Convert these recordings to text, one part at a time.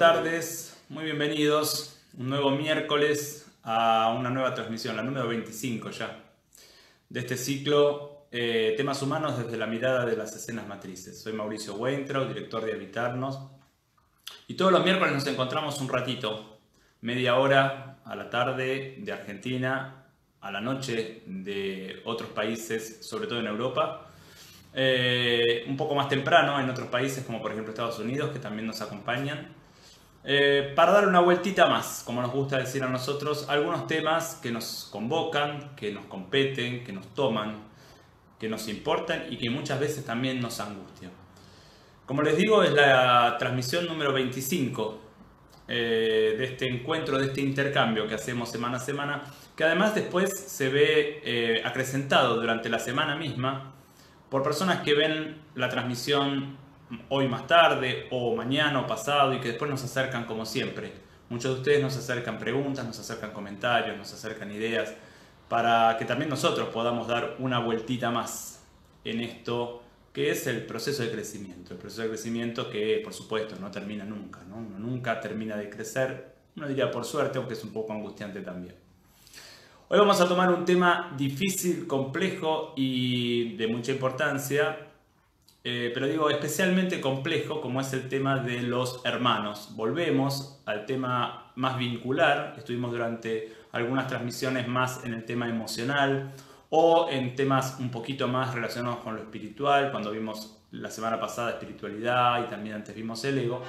tardes, muy bienvenidos. Un nuevo miércoles a una nueva transmisión, la número 25 ya, de este ciclo eh, Temas Humanos desde la mirada de las escenas matrices. Soy Mauricio Weintraub, director de Habitarnos. Y todos los miércoles nos encontramos un ratito, media hora a la tarde de Argentina, a la noche de otros países, sobre todo en Europa eh, un poco más temprano en otros países como por ejemplo Estados Unidos que también nos acompañan. Eh, para dar una vueltita más, como nos gusta decir a nosotros, algunos temas que nos convocan, que nos competen, que nos toman, que nos importan y que muchas veces también nos angustian. Como les digo, es la transmisión número 25 eh, de este encuentro, de este intercambio que hacemos semana a semana, que además después se ve acrecentado durante la semana misma por personas que ven la transmisión hoy más tarde o mañana o pasado y que después nos acercan como siempre. Muchos de ustedes nos acercan preguntas, nos acercan comentarios, nos acercan ideas para que también nosotros podamos dar una vueltita más en esto que es el proceso de crecimiento. El proceso de crecimiento que por supuesto no termina nunca, ¿no? Nunca termina de crecer, uno diría por suerte, aunque es un poco angustiante también. Hoy vamos a tomar un tema difícil, complejo y de mucha importancia, eh, pero digo especialmente complejo como es el tema de los hermanos. Volvemos al tema más vincular, estuvimos durante algunas transmisiones más en el tema emocional o en temas un poquito más relacionados con lo espiritual, cuando vimos la semana pasada espiritualidad y también antes vimos el ego.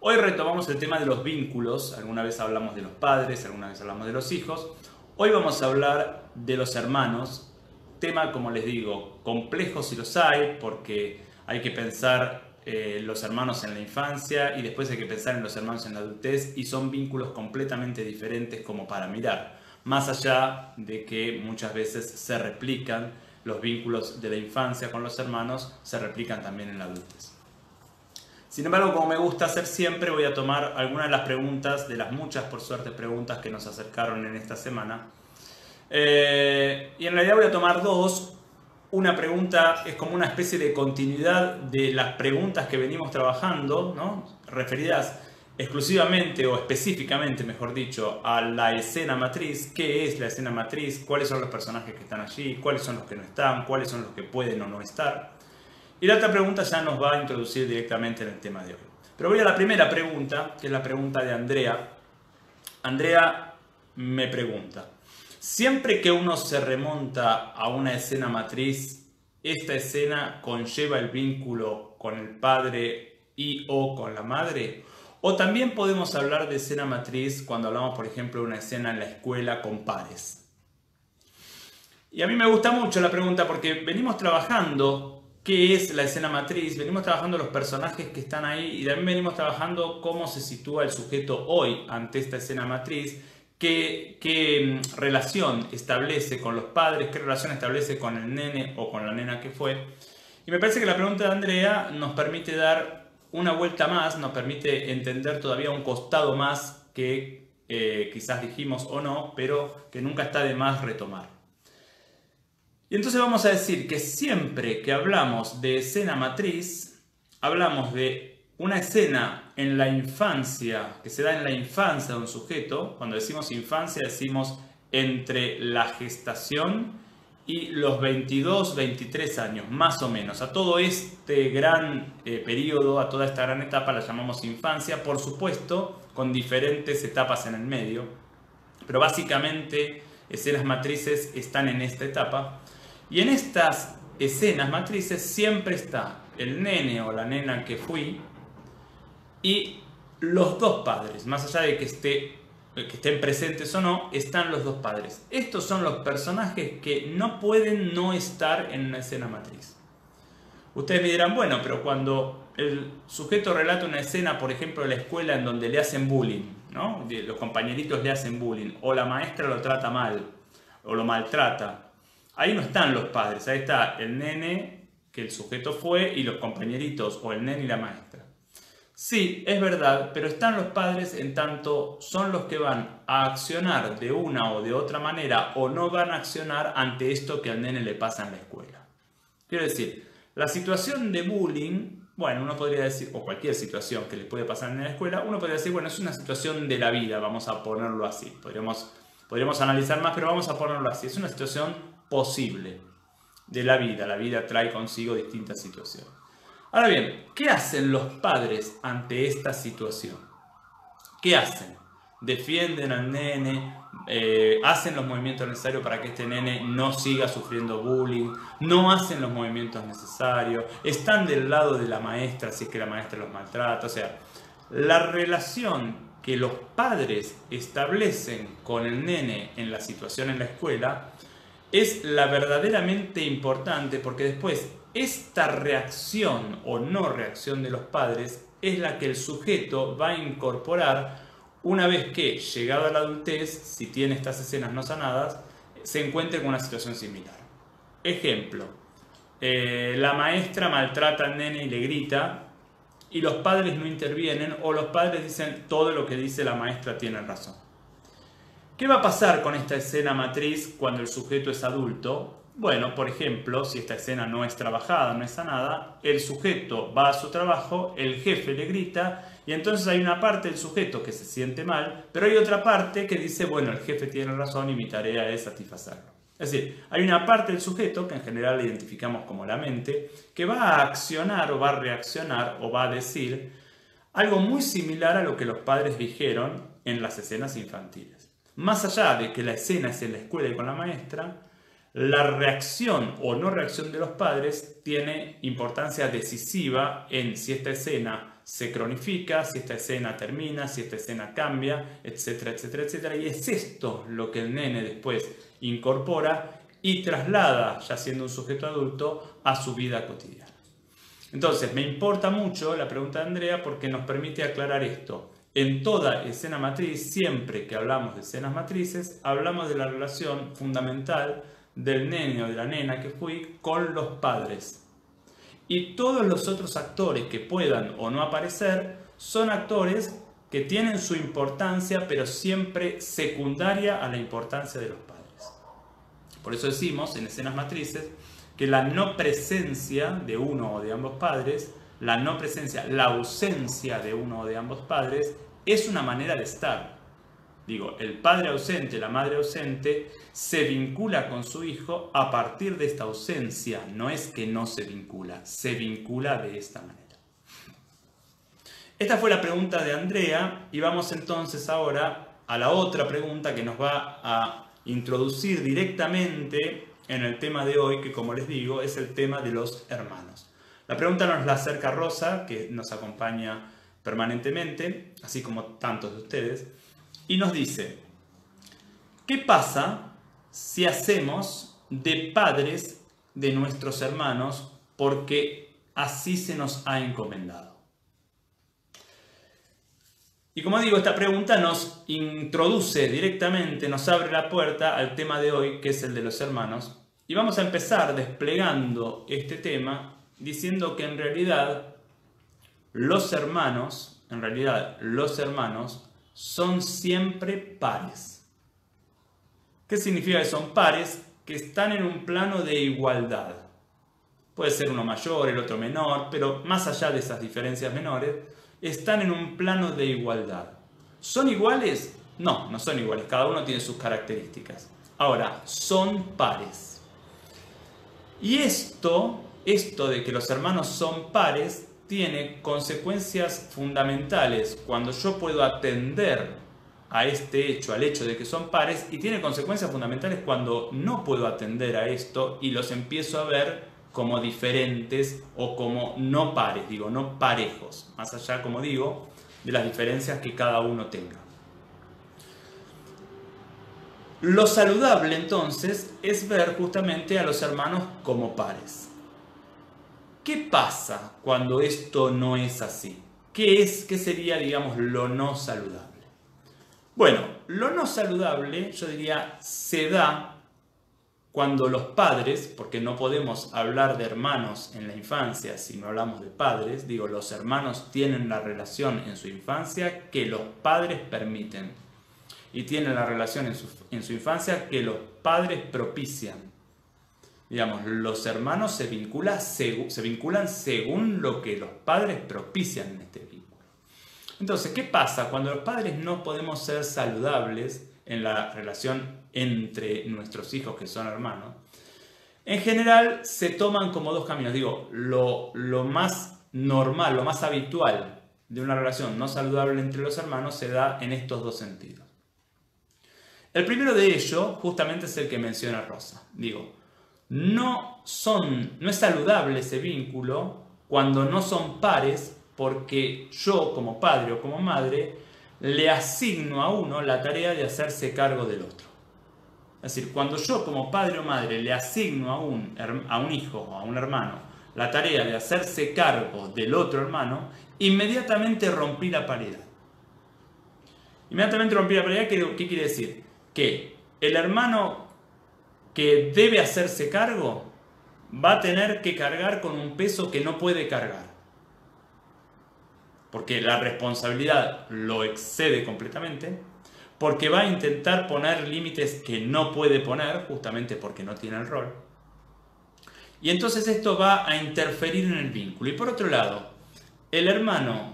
Hoy retomamos el tema de los vínculos, alguna vez hablamos de los padres, alguna vez hablamos de los hijos. Hoy vamos a hablar de los hermanos, tema como les digo, complejo si los hay, porque hay que pensar eh, los hermanos en la infancia y después hay que pensar en los hermanos en la adultez y son vínculos completamente diferentes como para mirar, más allá de que muchas veces se replican los vínculos de la infancia con los hermanos, se replican también en la adultez. Sin embargo, como me gusta hacer siempre, voy a tomar algunas de las preguntas, de las muchas, por suerte, preguntas que nos acercaron en esta semana. Eh, y en realidad voy a tomar dos. Una pregunta es como una especie de continuidad de las preguntas que venimos trabajando, ¿no? referidas exclusivamente o específicamente, mejor dicho, a la escena matriz. ¿Qué es la escena matriz? ¿Cuáles son los personajes que están allí? ¿Cuáles son los que no están? ¿Cuáles son los que pueden o no estar? Y la otra pregunta ya nos va a introducir directamente en el tema de hoy. Pero voy a la primera pregunta, que es la pregunta de Andrea. Andrea me pregunta, siempre que uno se remonta a una escena matriz, ¿esta escena conlleva el vínculo con el padre y o con la madre? O también podemos hablar de escena matriz cuando hablamos, por ejemplo, de una escena en la escuela con pares. Y a mí me gusta mucho la pregunta porque venimos trabajando qué es la escena matriz, venimos trabajando los personajes que están ahí y también venimos trabajando cómo se sitúa el sujeto hoy ante esta escena matriz, qué, mm, relación establece con los padres, qué relación establece con el nene o con la nena que fue. Y me parece que la pregunta de Andrea nos permite dar una vuelta más, nos permite entender todavía un costado más que eh, quizás dijimos o no, pero que nunca está de más retomar. Y entonces vamos a decir que siempre que hablamos de escena matriz, hablamos de una escena en la infancia, que se da en la infancia de un sujeto. Cuando decimos infancia decimos entre la gestación y los 22, 23 años, más o menos. A todo este gran eh, periodo, a toda esta gran etapa la llamamos infancia, por supuesto, con diferentes etapas en el medio. Pero básicamente escenas matrices están en esta etapa. Y en estas escenas matrices siempre está el nene o la nena que fui y los dos padres, más allá de que, esté, que estén presentes o no, están los dos padres. Estos son los personajes que no pueden no estar en una escena matriz. Ustedes me dirán, bueno, pero cuando el sujeto relata una escena, por ejemplo, de la escuela en donde le hacen bullying, ¿no? los compañeritos le hacen bullying, o la maestra lo trata mal, o lo maltrata, Ahí no están los padres, ahí está el nene que el sujeto fue y los compañeritos o el nene y la maestra. Sí, es verdad, pero están los padres en tanto son los que van a accionar de una o de otra manera o no van a accionar ante esto que al nene le pasa en la escuela. Quiero decir, la situación de bullying, bueno, uno podría decir, o cualquier situación que les puede pasar en la escuela, uno podría decir, bueno, es una situación de la vida, vamos a ponerlo así. Podríamos, podríamos analizar más, pero vamos a ponerlo así. Es una situación posible de la vida. La vida trae consigo distintas situaciones. Ahora bien, ¿qué hacen los padres ante esta situación? ¿Qué hacen? Defienden al nene, eh, hacen los movimientos necesarios para que este nene no siga sufriendo bullying, no hacen los movimientos necesarios, están del lado de la maestra si es que la maestra los maltrata. O sea, la relación que los padres establecen con el nene en la situación en la escuela es la verdaderamente importante porque después esta reacción o no reacción de los padres es la que el sujeto va a incorporar una vez que, llegado a la adultez, si tiene estas escenas no sanadas, se encuentre con una situación similar. Ejemplo, eh, la maestra maltrata al nene y le grita y los padres no intervienen o los padres dicen todo lo que dice la maestra tiene razón. ¿Qué va a pasar con esta escena matriz cuando el sujeto es adulto? Bueno, por ejemplo, si esta escena no es trabajada, no es sanada, el sujeto va a su trabajo, el jefe le grita y entonces hay una parte del sujeto que se siente mal, pero hay otra parte que dice, bueno, el jefe tiene razón y mi tarea es satisfacerlo. Es decir, hay una parte del sujeto, que en general le identificamos como la mente, que va a accionar o va a reaccionar o va a decir algo muy similar a lo que los padres dijeron en las escenas infantiles. Más allá de que la escena es en la escuela y con la maestra, la reacción o no reacción de los padres tiene importancia decisiva en si esta escena se cronifica, si esta escena termina, si esta escena cambia, etcétera, etcétera, etcétera. Y es esto lo que el nene después incorpora y traslada, ya siendo un sujeto adulto, a su vida cotidiana. Entonces, me importa mucho la pregunta de Andrea porque nos permite aclarar esto. En toda escena matriz, siempre que hablamos de escenas matrices, hablamos de la relación fundamental del nene o de la nena que fui con los padres. Y todos los otros actores que puedan o no aparecer son actores que tienen su importancia, pero siempre secundaria a la importancia de los padres. Por eso decimos en escenas matrices que la no presencia de uno o de ambos padres, la no presencia, la ausencia de uno o de ambos padres, es una manera de estar. Digo, el padre ausente, la madre ausente, se vincula con su hijo a partir de esta ausencia. No es que no se vincula, se vincula de esta manera. Esta fue la pregunta de Andrea y vamos entonces ahora a la otra pregunta que nos va a introducir directamente en el tema de hoy, que como les digo es el tema de los hermanos. La pregunta nos la acerca Rosa, que nos acompaña permanentemente, así como tantos de ustedes y nos dice, ¿qué pasa si hacemos de padres de nuestros hermanos porque así se nos ha encomendado? Y como digo, esta pregunta nos introduce directamente, nos abre la puerta al tema de hoy, que es el de los hermanos. Y vamos a empezar desplegando este tema diciendo que en realidad los hermanos, en realidad los hermanos son siempre pares. ¿Qué significa que son pares? Que están en un plano de igualdad. Puede ser uno mayor, el otro menor, pero más allá de esas diferencias menores, están en un plano de igualdad. ¿Son iguales? No, no son iguales, cada uno tiene sus características. Ahora, son pares. Y esto, esto de que los hermanos son pares, tiene consecuencias fundamentales cuando yo puedo atender a este hecho, al hecho de que son pares, y tiene consecuencias fundamentales cuando no puedo atender a esto y los empiezo a ver como diferentes o como no pares, digo, no parejos, más allá, como digo, de las diferencias que cada uno tenga. Lo saludable entonces es ver justamente a los hermanos como pares. ¿Qué pasa cuando esto no es así? ¿Qué es, qué sería, digamos, lo no saludable? Bueno, lo no saludable, yo diría, se da cuando los padres, porque no podemos hablar de hermanos en la infancia si no hablamos de padres, digo, los hermanos tienen la relación en su infancia que los padres permiten y tienen la relación en su, en su infancia que los padres propician. Digamos, los hermanos se, se vinculan según lo que los padres propician en este vínculo. Entonces, ¿qué pasa cuando los padres no podemos ser saludables en la relación entre nuestros hijos que son hermanos? En general se toman como dos caminos. Digo, lo, lo más normal, lo más habitual de una relación no saludable entre los hermanos se da en estos dos sentidos. El primero de ellos justamente es el que menciona Rosa. Digo, no, son, no es saludable ese vínculo cuando no son pares porque yo como padre o como madre le asigno a uno la tarea de hacerse cargo del otro. Es decir, cuando yo como padre o madre le asigno a un, a un hijo o a un hermano la tarea de hacerse cargo del otro hermano, inmediatamente rompí la paridad. Inmediatamente rompí la paridad, ¿qué, qué quiere decir? Que el hermano que debe hacerse cargo va a tener que cargar con un peso que no puede cargar. Porque la responsabilidad lo excede completamente, porque va a intentar poner límites que no puede poner, justamente porque no tiene el rol. Y entonces esto va a interferir en el vínculo. Y por otro lado, el hermano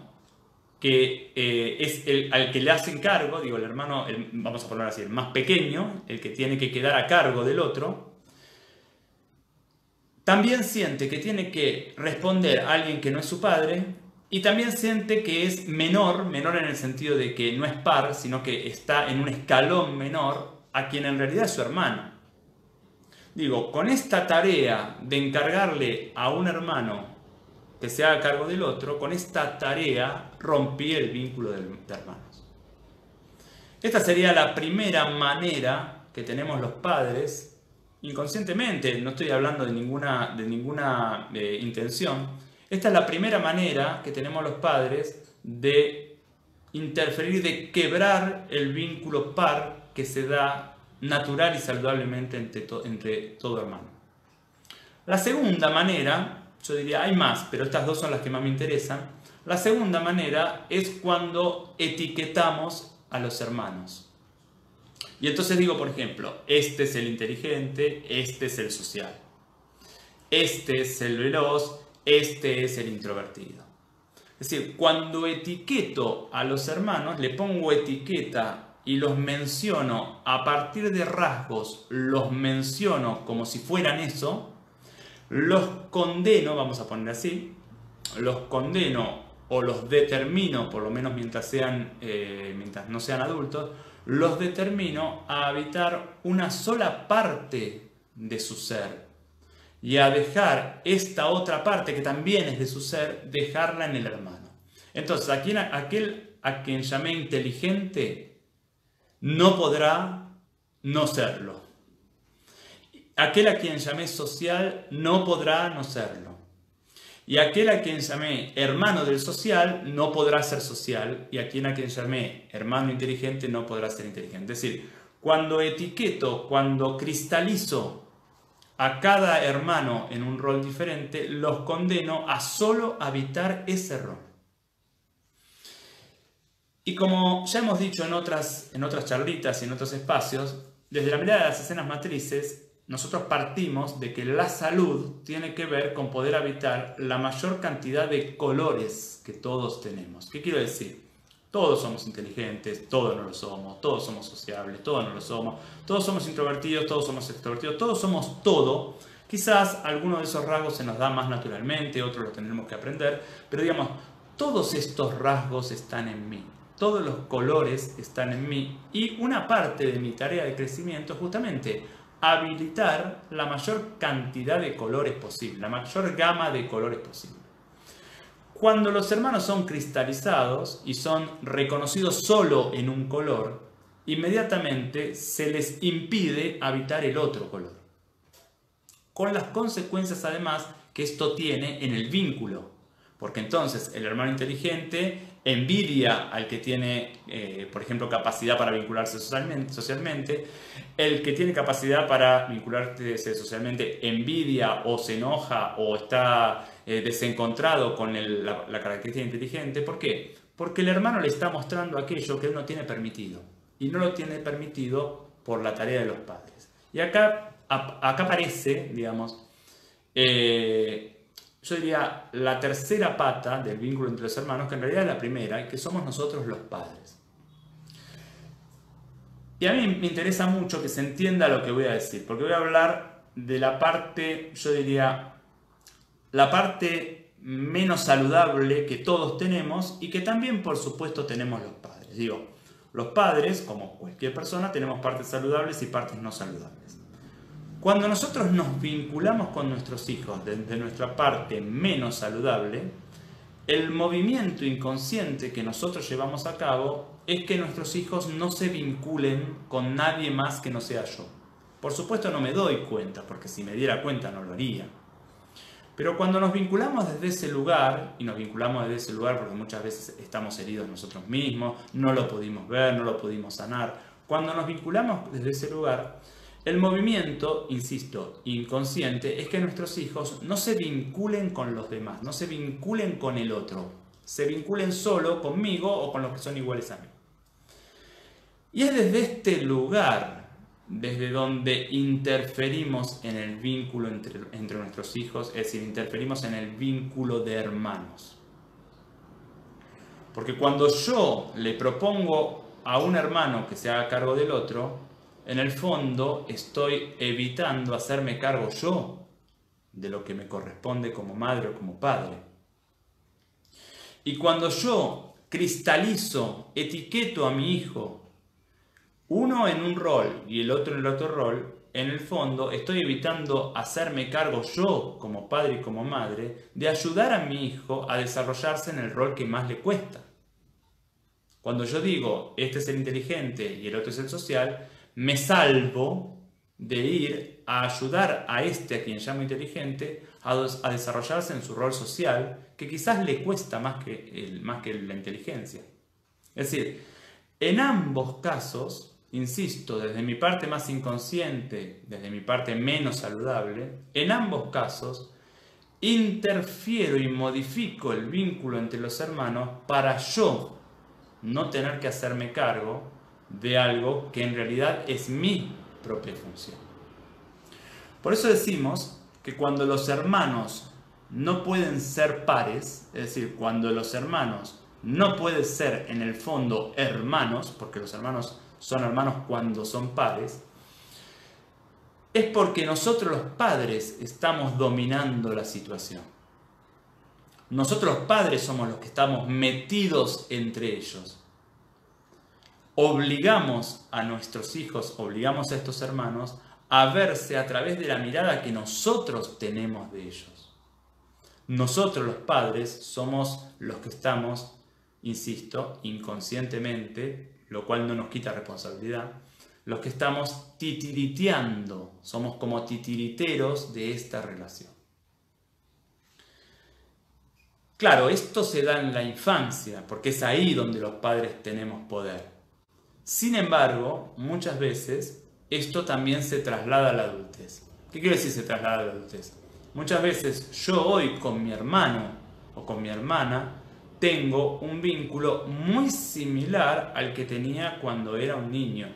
que eh, es el al que le hacen cargo, digo, el hermano, vamos a poner así, el más pequeño, el que tiene que quedar a cargo del otro, también siente que tiene que responder a alguien que no es su padre y también siente que es menor, menor en el sentido de que no es par, sino que está en un escalón menor a quien en realidad es su hermano. Digo, con esta tarea de encargarle a un hermano que se haga cargo del otro, con esta tarea rompí el vínculo de, hermanos. Esta sería la primera manera que tenemos los padres, inconscientemente, no estoy hablando de ninguna, de ninguna eh, intención, esta es la primera manera que tenemos los padres de interferir, de quebrar el vínculo par que se da natural y saludablemente entre, entre todo hermano. La segunda manera yo diría, hay más, pero estas dos son las que más me interesan. La segunda manera es cuando etiquetamos a los hermanos. Y entonces digo, por ejemplo, este es el inteligente, este es el social. Este es el veloz, este es el introvertido. Es decir, cuando etiqueto a los hermanos, le pongo etiqueta y los menciono a partir de rasgos, los menciono como si fueran eso, los condeno, vamos a poner así, los condeno o los determino, por lo menos mientras, sean, eh, mientras no sean adultos, los determino a habitar una sola parte de su ser y a dejar esta otra parte que también es de su ser, dejarla en el hermano. Entonces, aquel, aquel a quien llamé inteligente no podrá no serlo. Aquel a quien llamé social no podrá no serlo. Y aquel a quien llamé hermano del social no podrá ser social. Y aquel a quien llamé hermano inteligente no podrá ser inteligente. Es decir, cuando etiqueto, cuando cristalizo a cada hermano en un rol diferente, los condeno a solo habitar ese rol. Y como ya hemos dicho en otras, en otras charlitas y en otros espacios, desde la mirada de las escenas matrices, nosotros partimos de que la salud tiene que ver con poder habitar la mayor cantidad de colores que todos tenemos. ¿Qué quiero decir? Todos somos inteligentes, todos no lo somos, todos somos sociables, todos no lo somos, todos somos introvertidos, todos somos extrovertidos, todos somos todo. Quizás alguno de esos rasgos se nos da más naturalmente, otros lo tendremos que aprender, pero digamos, todos estos rasgos están en mí, todos los colores están en mí y una parte de mi tarea de crecimiento justamente habilitar la mayor cantidad de colores posible, la mayor gama de colores posible. Cuando los hermanos son cristalizados y son reconocidos solo en un color, inmediatamente se les impide habitar el otro color. Con las consecuencias además que esto tiene en el vínculo, porque entonces el hermano inteligente envidia al que tiene, eh, por ejemplo, capacidad para vincularse socialmente, el que tiene capacidad para vincularse socialmente envidia o se enoja o está eh, desencontrado con la, característica inteligente. ¿Por qué? Porque el hermano le está mostrando aquello que él no tiene permitido y no lo tiene permitido por la tarea de los padres. Y acá acá aparece, digamos, eh, yo diría la tercera pata del vínculo entre los hermanos, que en realidad es la primera, que somos nosotros los padres. Y a mí me interesa mucho que se entienda lo que voy a decir, porque voy a hablar de la parte, yo diría, la parte menos saludable que todos tenemos y que también por supuesto tenemos los padres. Digo, los padres, como cualquier persona, tenemos partes saludables y partes no saludables. Cuando nosotros nos vinculamos con nuestros hijos desde nuestra parte menos saludable, el movimiento inconsciente que nosotros llevamos a cabo es que nuestros hijos no se vinculen con nadie más que no sea yo. Por supuesto no me doy cuenta, porque si me diera cuenta no lo haría. Pero cuando nos vinculamos desde ese lugar, y nos vinculamos desde ese lugar porque muchas veces estamos heridos nosotros mismos, no lo pudimos ver, no lo pudimos sanar, cuando nos vinculamos desde ese lugar, el movimiento, insisto, inconsciente, es que nuestros hijos no se vinculen con los demás, no se vinculen con el otro, se vinculen solo conmigo o con los que son iguales a mí. Y es desde este lugar desde donde interferimos en el vínculo entre, nuestros hijos, es decir, interferimos en el vínculo de hermanos. Porque cuando yo le propongo a un hermano que se haga cargo del otro, en el fondo estoy evitando hacerme cargo yo de lo que me corresponde como madre o como padre. Y cuando yo cristalizo, etiqueto a mi hijo uno en un rol y el otro en el otro rol, en el fondo estoy evitando hacerme cargo yo como padre y como madre de ayudar a mi hijo a desarrollarse en el rol que más le cuesta. Cuando yo digo, este es el inteligente y el otro es el social, me salvo de ir a ayudar a este a quien llamo inteligente a, desarrollarse en su rol social, que quizás le cuesta más que, más que la inteligencia. Es decir, en ambos casos insisto, desde mi parte más inconsciente, desde mi parte menos saludable, en ambos casos, interfiero y modifico el vínculo entre los hermanos para yo no tener que hacerme cargo de algo que en realidad es mi propia función. Por eso decimos que cuando los hermanos no pueden ser pares, es decir, cuando los hermanos no pueden ser en el fondo hermanos, porque los hermanos son hermanos cuando son padres, es porque nosotros los padres estamos dominando la situación. Nosotros los padres somos los que estamos metidos entre ellos. Obligamos a nuestros hijos, obligamos a estos hermanos a verse a través de la mirada que nosotros tenemos de ellos. Nosotros los padres somos los que estamos, insisto, inconscientemente lo cual no nos quita responsabilidad, los que estamos titiriteando, somos como titiriteros de esta relación. Claro, esto se da en la infancia, porque es ahí donde los padres tenemos poder. Sin embargo, muchas veces esto también se traslada a la adultez. ¿Qué quiere decir se traslada a la adultez? Muchas veces yo hoy con mi hermano o con mi hermana tengo un vínculo muy similar al que tenía cuando era un niño,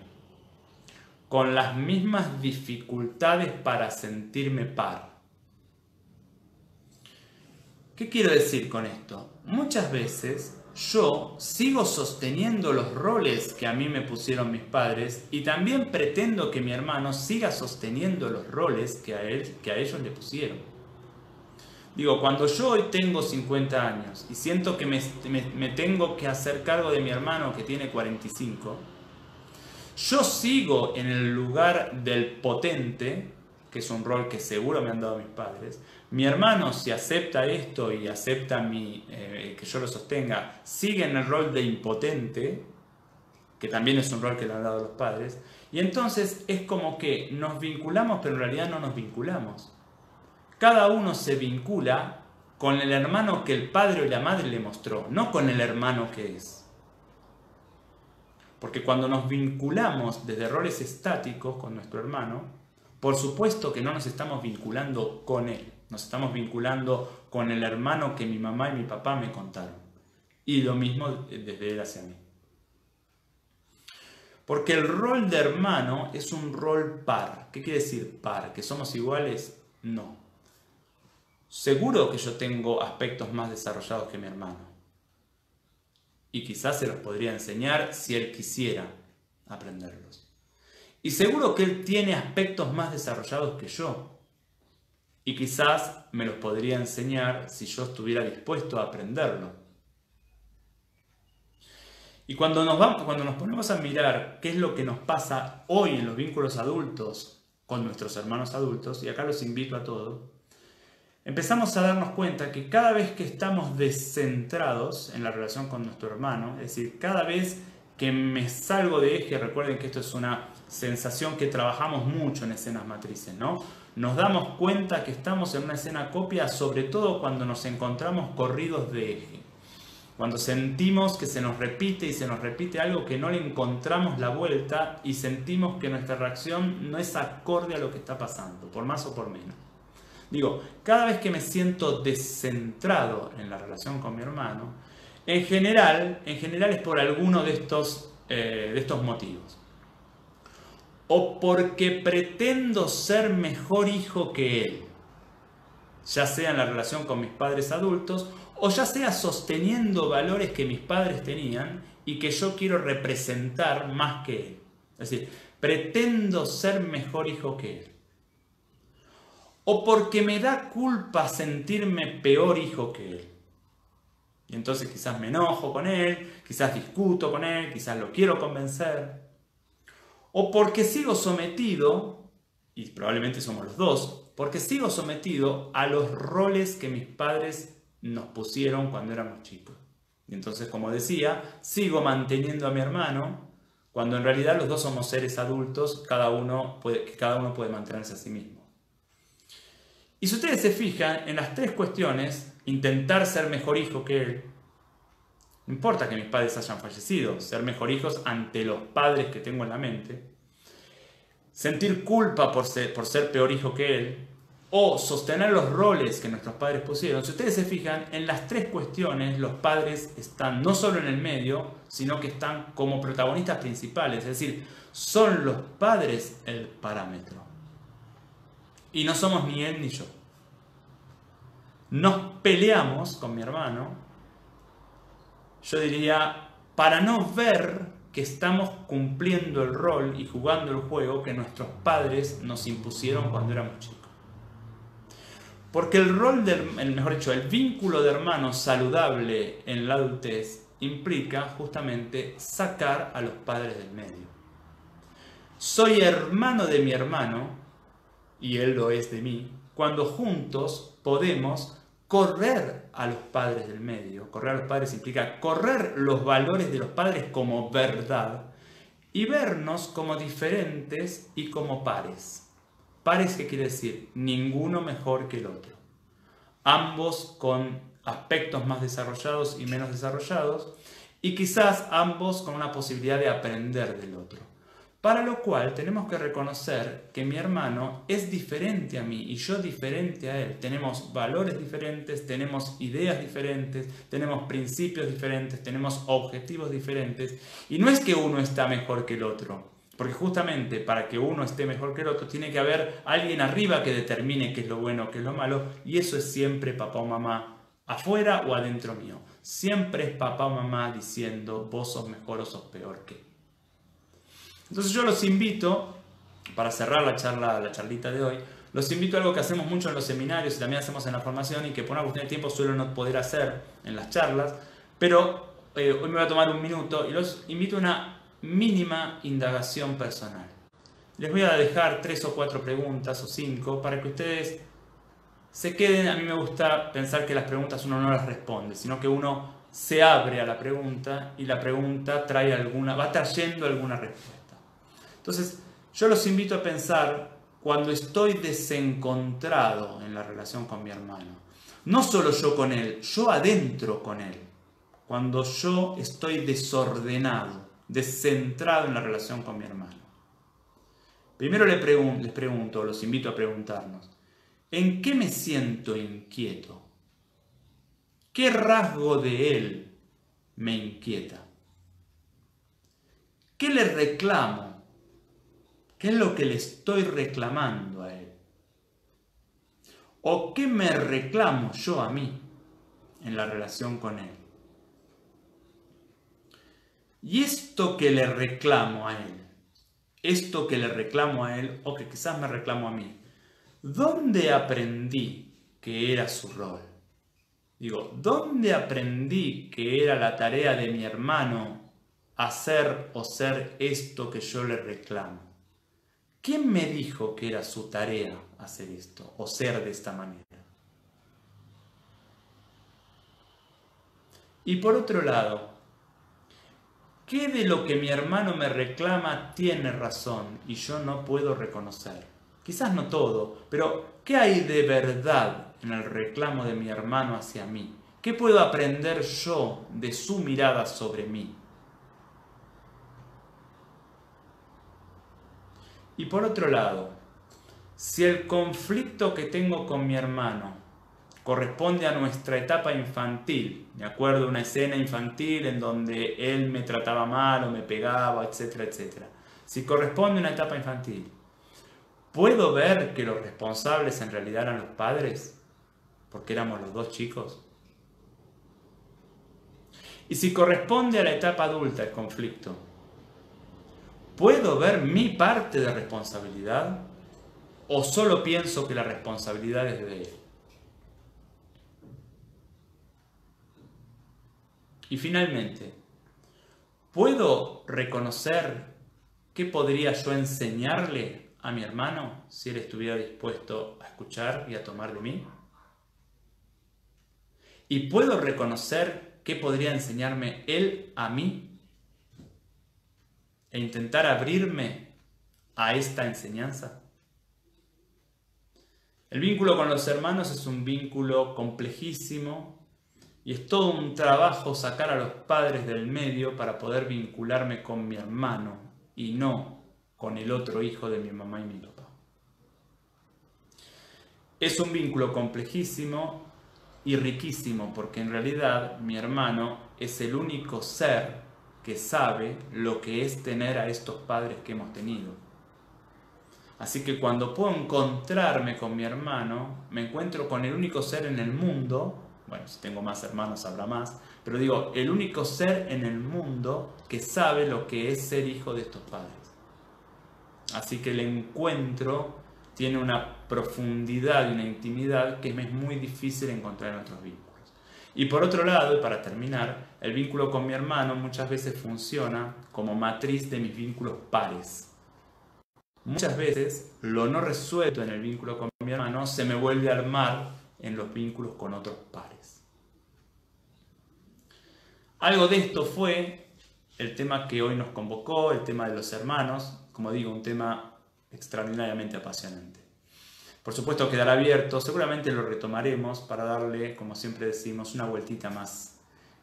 con las mismas dificultades para sentirme par. ¿Qué quiero decir con esto? Muchas veces yo sigo sosteniendo los roles que a mí me pusieron mis padres y también pretendo que mi hermano siga sosteniendo los roles que a, él, que a ellos le pusieron. Digo, cuando yo hoy tengo 50 años y siento que me, tengo que hacer cargo de mi hermano que tiene 45, yo sigo en el lugar del potente, que es un rol que seguro me han dado mis padres. Mi hermano, si acepta esto y acepta eh, que yo lo sostenga, sigue en el rol de impotente, que también es un rol que le han dado los padres. Y entonces es como que nos vinculamos, pero en realidad no nos vinculamos. Cada uno se vincula con el hermano que el padre o la madre le mostró, no con el hermano que es. Porque cuando nos vinculamos desde roles estáticos con nuestro hermano, por supuesto que no nos estamos vinculando con él, nos estamos vinculando con el hermano que mi mamá y mi papá me contaron. Y lo mismo desde él hacia mí. Porque el rol de hermano es un rol par. ¿Qué quiere decir par? ¿Que somos iguales? No. Seguro que yo tengo aspectos más desarrollados que mi hermano. Y quizás se los podría enseñar si él quisiera aprenderlos. Y seguro que él tiene aspectos más desarrollados que yo. Y quizás me los podría enseñar si yo estuviera dispuesto a aprenderlo. Y cuando nos, vamos, cuando nos ponemos a mirar qué es lo que nos pasa hoy en los vínculos adultos con nuestros hermanos adultos, y acá los invito a todos, empezamos a darnos cuenta que cada vez que estamos descentrados en la relación con nuestro hermano, es decir, cada vez que me salgo de eje, recuerden que esto es una sensación que trabajamos mucho en escenas matrices, ¿no? Nos damos cuenta que estamos en una escena copia, sobre todo cuando nos encontramos corridos de eje. Cuando sentimos que se nos repite y se nos repite algo que no le encontramos la vuelta y sentimos que nuestra reacción no es acorde a lo que está pasando, por más o por menos. Digo, cada vez que me siento descentrado en la relación con mi hermano, en general, en general es por alguno de estos, eh, de estos motivos o porque pretendo ser mejor hijo que él, ya sea en la relación con mis padres adultos o ya sea sosteniendo valores que mis padres tenían y que yo quiero representar más que él. Es decir, pretendo ser mejor hijo que él. O porque me da culpa sentirme peor hijo que él. Y entonces quizás me enojo con él, quizás discuto con él, quizás lo quiero convencer o porque sigo sometido, y probablemente somos los dos, porque sigo sometido a los roles que mis padres nos pusieron cuando éramos chicos. Y entonces, como decía, sigo manteniendo a mi hermano, cuando en realidad los dos somos seres adultos, cada uno puede, cada uno puede mantenerse a sí mismo. Y si ustedes se fijan en las tres cuestiones, intentar ser mejor hijo que él, no importa que mis padres hayan fallecido, ser mejor hijos ante los padres que tengo en la mente. Sentir culpa por ser, por ser peor hijo que él. O sostener los roles que nuestros padres pusieron. Si ustedes se fijan, en las tres cuestiones los padres están no solo en el medio, sino que están como protagonistas principales. Es decir, son los padres el parámetro. Y no somos ni él ni yo. Nos peleamos con mi hermano yo diría, para no ver que estamos cumpliendo el rol y jugando el juego que nuestros padres nos impusieron cuando éramos chicos. Porque el rol del, mejor dicho, el vínculo de hermanos saludable en la adultez implica justamente sacar a los padres del medio. Soy hermano de mi hermano, y él lo es de mí, cuando juntos podemos correr a los padres del medio. Correr a los padres implica correr los valores de los padres como verdad y vernos como diferentes y como pares. Pares, ¿qué quiere decir? Ninguno mejor que el otro. Ambos con aspectos más desarrollados y menos desarrollados y quizás ambos con una posibilidad de aprender del otro. Para lo cual tenemos que reconocer que mi hermano es diferente a mí y yo diferente a él. Tenemos valores diferentes, tenemos ideas diferentes, tenemos principios diferentes, tenemos objetivos diferentes. Y no es que uno está mejor que el otro, porque justamente para que uno esté mejor que el otro tiene que haber alguien arriba que determine qué es lo bueno, qué es lo malo. Y eso es siempre papá o mamá, afuera o adentro mío. Siempre es papá o mamá diciendo vos sos mejor o sos peor que entonces yo los invito, para cerrar la charla, la charlita de hoy, los invito a algo que hacemos mucho en los seminarios y también hacemos en la formación y que por una cuestión de tiempo suelo no poder hacer en las charlas, pero eh, hoy me voy a tomar un minuto y los invito a una mínima indagación personal. Les voy a dejar tres o cuatro preguntas o cinco para que ustedes se queden. A mí me gusta pensar que las preguntas uno no las responde, sino que uno se abre a la pregunta y la pregunta trae alguna, va trayendo alguna respuesta. Entonces, yo los invito a pensar cuando estoy desencontrado en la relación con mi hermano. No solo yo con él, yo adentro con él. Cuando yo estoy desordenado, descentrado en la relación con mi hermano. Primero les, les pregunto, los invito a preguntarnos, ¿en qué me siento inquieto? ¿Qué rasgo de él me inquieta? ¿Qué le reclamo? ¿Qué es lo que le estoy reclamando a él? ¿O qué me reclamo yo a mí en la relación con él? Y esto que le reclamo a él, esto que le reclamo a él, o que quizás me reclamo a mí, ¿dónde aprendí que era su rol? Digo, ¿dónde aprendí que era la tarea de mi hermano hacer o ser esto que yo le reclamo? ¿Quién me dijo que era su tarea hacer esto o ser de esta manera? Y por otro lado, ¿qué de lo que mi hermano me reclama tiene razón y yo no puedo reconocer? Quizás no todo, pero ¿qué hay de verdad en el reclamo de mi hermano hacia mí? ¿Qué puedo aprender yo de su mirada sobre mí? Y por otro lado, si el conflicto que tengo con mi hermano corresponde a nuestra etapa infantil, me acuerdo una escena infantil en donde él me trataba mal o me pegaba, etcétera, etcétera. Si corresponde a una etapa infantil, ¿puedo ver que los responsables en realidad eran los padres? porque éramos los dos chicos. Y si corresponde a la etapa adulta el conflicto, ¿puedo ver mi parte de responsabilidad o solo pienso que la responsabilidad es de él? Y finalmente, ¿puedo reconocer qué podría yo enseñarle a mi hermano si él estuviera dispuesto a escuchar y a tomar de mí? ¿Y puedo reconocer qué podría enseñarme Él a mí? E intentar abrirme a esta enseñanza. El vínculo con los hermanos es un vínculo complejísimo y es todo un trabajo sacar a los padres del medio para poder vincularme con mi hermano y no con el otro hijo de mi mamá y mi papá. Es un vínculo complejísimo y riquísimo porque en realidad mi hermano es el único ser que sabe lo que es tener a estos padres que hemos tenido. Así que cuando puedo encontrarme con mi hermano, me encuentro con el único ser en el mundo, bueno, si tengo más hermanos habrá más, pero digo, el único ser en el mundo que sabe lo que es ser hijo de estos padres. Así que el encuentro tiene una profundidad y una intimidad que es muy difícil encontrar en otros vínculos. Y por otro lado, y para terminar, el vínculo con mi hermano muchas veces funciona como matriz de mis vínculos pares. Muchas veces lo no resuelto en el vínculo con mi hermano se me vuelve a armar en los vínculos con otros pares. Algo de esto fue el tema que hoy nos convocó, el tema de los hermanos, como digo, un tema extraordinariamente apasionante. Por supuesto quedará abierto, seguramente lo retomaremos para darle, como siempre decimos, una vueltita más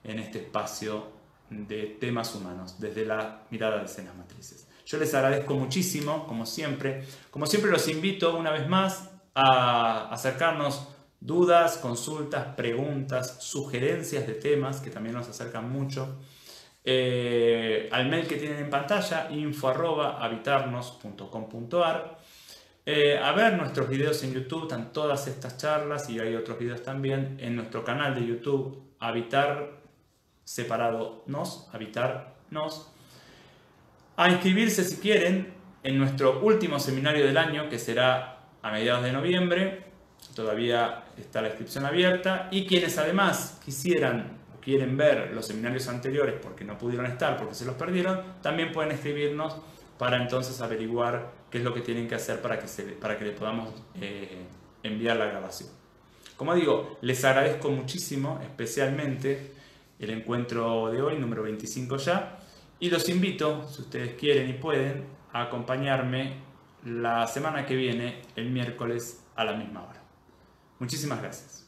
en este espacio de temas humanos, desde la mirada de escenas matrices. Yo les agradezco muchísimo, como siempre. Como siempre los invito una vez más a acercarnos dudas, consultas, preguntas, sugerencias de temas que también nos acercan mucho eh, al mail que tienen en pantalla, info habitarnos.com.ar. Eh, a ver nuestros videos en YouTube, están todas estas charlas y hay otros videos también en nuestro canal de YouTube, Habitar Separado Nos, Habitar Nos. A inscribirse si quieren en nuestro último seminario del año que será a mediados de noviembre. Todavía está la inscripción abierta y quienes además quisieran quieren ver los seminarios anteriores porque no pudieron estar, porque se los perdieron, también pueden escribirnos para entonces averiguar qué es lo que tienen que hacer para que, se, para que les podamos eh, enviar la grabación. Como digo, les agradezco muchísimo, especialmente el encuentro de hoy, número 25 ya, y los invito, si ustedes quieren y pueden, a acompañarme la semana que viene, el miércoles a la misma hora. Muchísimas gracias.